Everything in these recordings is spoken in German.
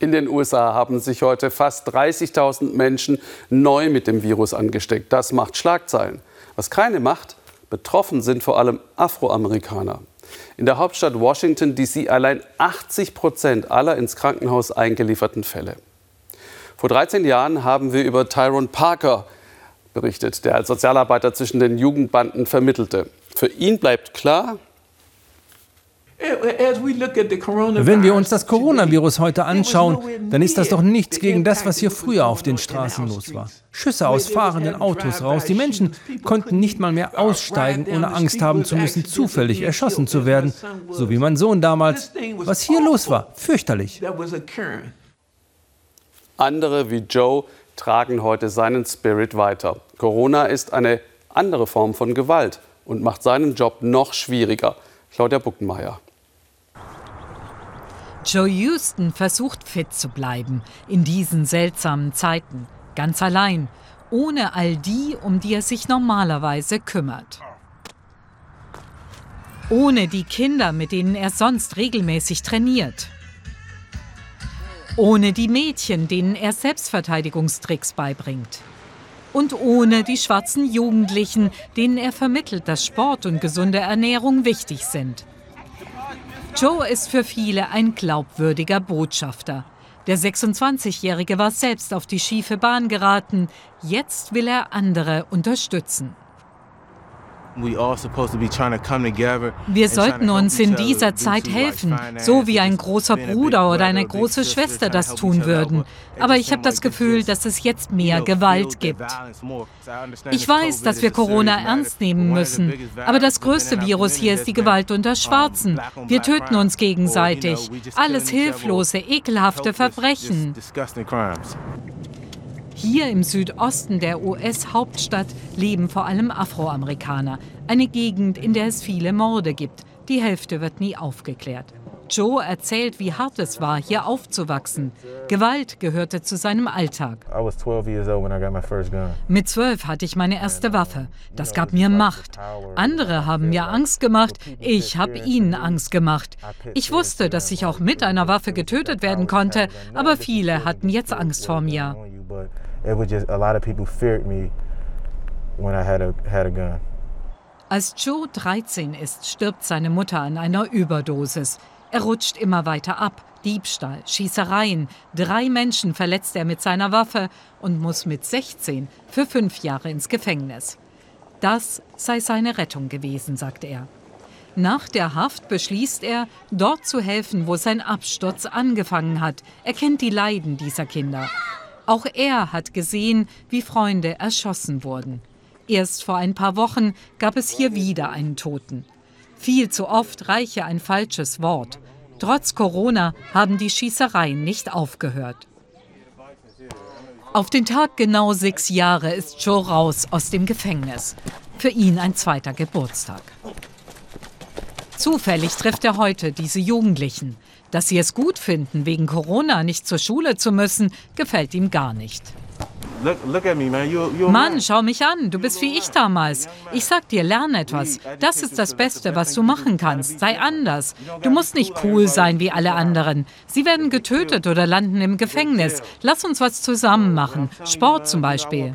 In den USA haben sich heute fast 30.000 Menschen neu mit dem Virus angesteckt. Das macht Schlagzeilen. Was keine macht, betroffen sind vor allem Afroamerikaner. In der Hauptstadt Washington, D.C. allein 80 Prozent aller ins Krankenhaus eingelieferten Fälle. Vor 13 Jahren haben wir über Tyrone Parker berichtet, der als Sozialarbeiter zwischen den Jugendbanden vermittelte. Für ihn bleibt klar, wenn wir uns das Coronavirus heute anschauen, dann ist das doch nichts gegen das, was hier früher auf den Straßen los war. Schüsse aus fahrenden Autos raus. Die Menschen konnten nicht mal mehr aussteigen, ohne Angst haben zu müssen, zufällig erschossen zu werden. So wie mein Sohn damals. Was hier los war, fürchterlich. Andere wie Joe tragen heute seinen Spirit weiter. Corona ist eine andere Form von Gewalt und macht seinen Job noch schwieriger. Claudia Buckenmeier. Joe Houston versucht fit zu bleiben in diesen seltsamen Zeiten, ganz allein, ohne all die, um die er sich normalerweise kümmert. Ohne die Kinder, mit denen er sonst regelmäßig trainiert. Ohne die Mädchen, denen er Selbstverteidigungstricks beibringt. Und ohne die schwarzen Jugendlichen, denen er vermittelt, dass Sport und gesunde Ernährung wichtig sind. Joe ist für viele ein glaubwürdiger Botschafter. Der 26-Jährige war selbst auf die schiefe Bahn geraten. Jetzt will er andere unterstützen. Wir sollten uns in dieser Zeit helfen, so wie ein großer Bruder oder eine große Schwester das tun würden. Aber ich habe das Gefühl, dass es jetzt mehr Gewalt gibt. Ich weiß, dass wir Corona ernst nehmen müssen, aber das größte Virus hier ist die Gewalt unter Schwarzen. Wir töten uns gegenseitig. Alles hilflose, ekelhafte Verbrechen. Hier im Südosten der US-Hauptstadt leben vor allem Afroamerikaner. Eine Gegend, in der es viele Morde gibt. Die Hälfte wird nie aufgeklärt. Joe erzählt, wie hart es war, hier aufzuwachsen. Gewalt gehörte zu seinem Alltag. Mit zwölf hatte ich meine erste Waffe. Das gab mir Macht. Andere haben mir Angst gemacht. Ich habe ihnen Angst gemacht. Ich wusste, dass ich auch mit einer Waffe getötet werden konnte, aber viele hatten jetzt Angst vor mir. Als Joe 13 ist, stirbt seine Mutter an einer Überdosis. Er rutscht immer weiter ab. Diebstahl, Schießereien. Drei Menschen verletzt er mit seiner Waffe und muss mit 16 für fünf Jahre ins Gefängnis. Das sei seine Rettung gewesen, sagt er. Nach der Haft beschließt er, dort zu helfen, wo sein Absturz angefangen hat. Er kennt die Leiden dieser Kinder. Auch er hat gesehen, wie Freunde erschossen wurden. Erst vor ein paar Wochen gab es hier wieder einen Toten. Viel zu oft reiche ein falsches Wort. Trotz Corona haben die Schießereien nicht aufgehört. Auf den Tag genau sechs Jahre ist Joe raus aus dem Gefängnis. Für ihn ein zweiter Geburtstag. Zufällig trifft er heute diese Jugendlichen. Dass sie es gut finden, wegen Corona nicht zur Schule zu müssen, gefällt ihm gar nicht. Mann, schau mich an. Du bist wie ich damals. Ich sag dir, lern etwas. Das ist das Beste, was du machen kannst. Sei anders. Du musst nicht cool sein wie alle anderen. Sie werden getötet oder landen im Gefängnis. Lass uns was zusammen machen. Sport zum Beispiel.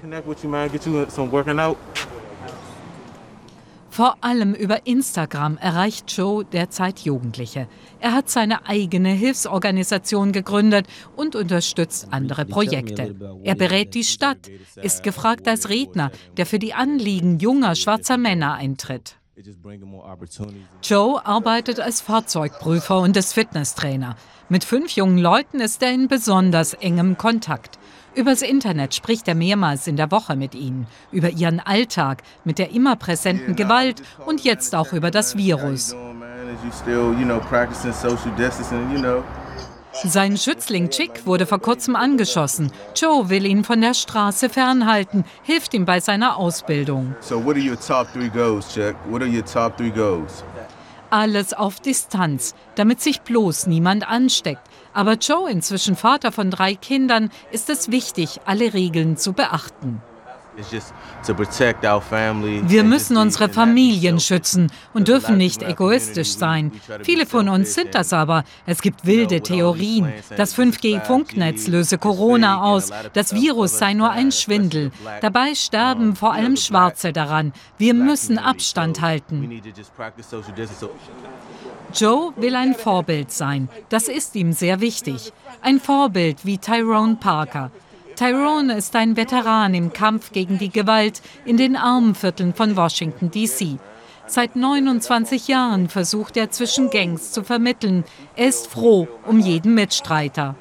Vor allem über Instagram erreicht Joe derzeit Jugendliche. Er hat seine eigene Hilfsorganisation gegründet und unterstützt andere Projekte. Er berät die Stadt, ist gefragt als Redner, der für die Anliegen junger schwarzer Männer eintritt. Joe arbeitet als Fahrzeugprüfer und ist Fitnesstrainer. Mit fünf jungen Leuten ist er in besonders engem Kontakt. Übers Internet spricht er mehrmals in der Woche mit ihnen, über ihren Alltag, mit der immer präsenten Gewalt und jetzt auch über das Virus. Sein Schützling Chick wurde vor kurzem angeschossen. Joe will ihn von der Straße fernhalten, hilft ihm bei seiner Ausbildung. So Alles auf Distanz, damit sich bloß niemand ansteckt. Aber Joe, inzwischen Vater von drei Kindern, ist es wichtig, alle Regeln zu beachten. Wir müssen unsere Familien schützen und dürfen nicht egoistisch sein. Viele von uns sind das aber. Es gibt wilde Theorien. Das 5G-Funknetz löse Corona aus. Das Virus sei nur ein Schwindel. Dabei sterben vor allem Schwarze daran. Wir müssen Abstand halten. Joe will ein Vorbild sein. Das ist ihm sehr wichtig. Ein Vorbild wie Tyrone Parker. Tyrone ist ein Veteran im Kampf gegen die Gewalt in den Armenvierteln von Washington, D.C. Seit 29 Jahren versucht er zwischen Gangs zu vermitteln. Er ist froh um jeden Mitstreiter.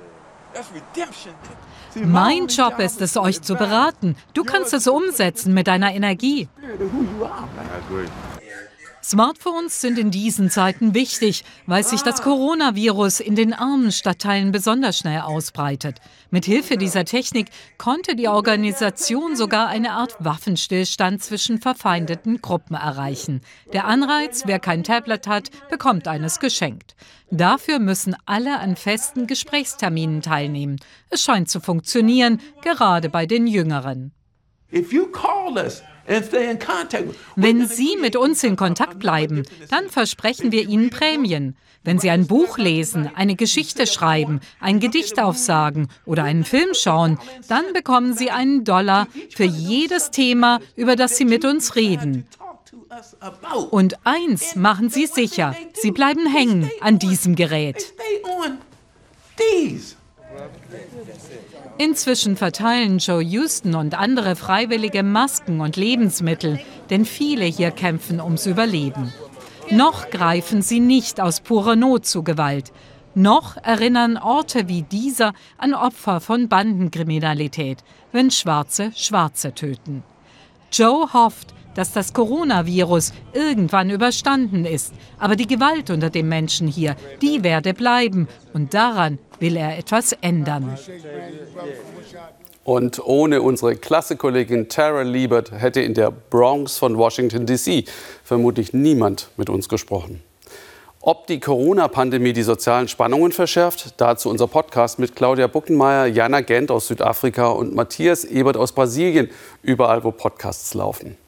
Mein Job ist es, euch zu beraten. Du kannst es umsetzen mit deiner Energie. Smartphones sind in diesen Zeiten wichtig, weil sich das Coronavirus in den armen Stadtteilen besonders schnell ausbreitet. Mit Hilfe dieser Technik konnte die Organisation sogar eine Art Waffenstillstand zwischen verfeindeten Gruppen erreichen. Der Anreiz, wer kein Tablet hat, bekommt eines geschenkt. Dafür müssen alle an festen Gesprächsterminen teilnehmen. Es scheint zu funktionieren, gerade bei den Jüngeren. If you call us wenn Sie mit uns in Kontakt bleiben, dann versprechen wir Ihnen Prämien. Wenn Sie ein Buch lesen, eine Geschichte schreiben, ein Gedicht aufsagen oder einen Film schauen, dann bekommen Sie einen Dollar für jedes Thema, über das Sie mit uns reden. Und eins machen Sie sicher, Sie bleiben hängen an diesem Gerät. Inzwischen verteilen Joe Houston und andere Freiwillige Masken und Lebensmittel, denn viele hier kämpfen ums Überleben. Noch greifen sie nicht aus purer Not zu Gewalt. Noch erinnern Orte wie dieser an Opfer von Bandenkriminalität, wenn Schwarze Schwarze töten. Joe hofft, dass das Coronavirus irgendwann überstanden ist. Aber die Gewalt unter den Menschen hier, die werde bleiben. Und daran will er etwas ändern. Und ohne unsere Klassekollegin Tara Liebert hätte in der Bronx von Washington, D.C. vermutlich niemand mit uns gesprochen. Ob die Corona-Pandemie die sozialen Spannungen verschärft, dazu unser Podcast mit Claudia Buckenmeier, Jana Gent aus Südafrika und Matthias Ebert aus Brasilien, überall wo Podcasts laufen.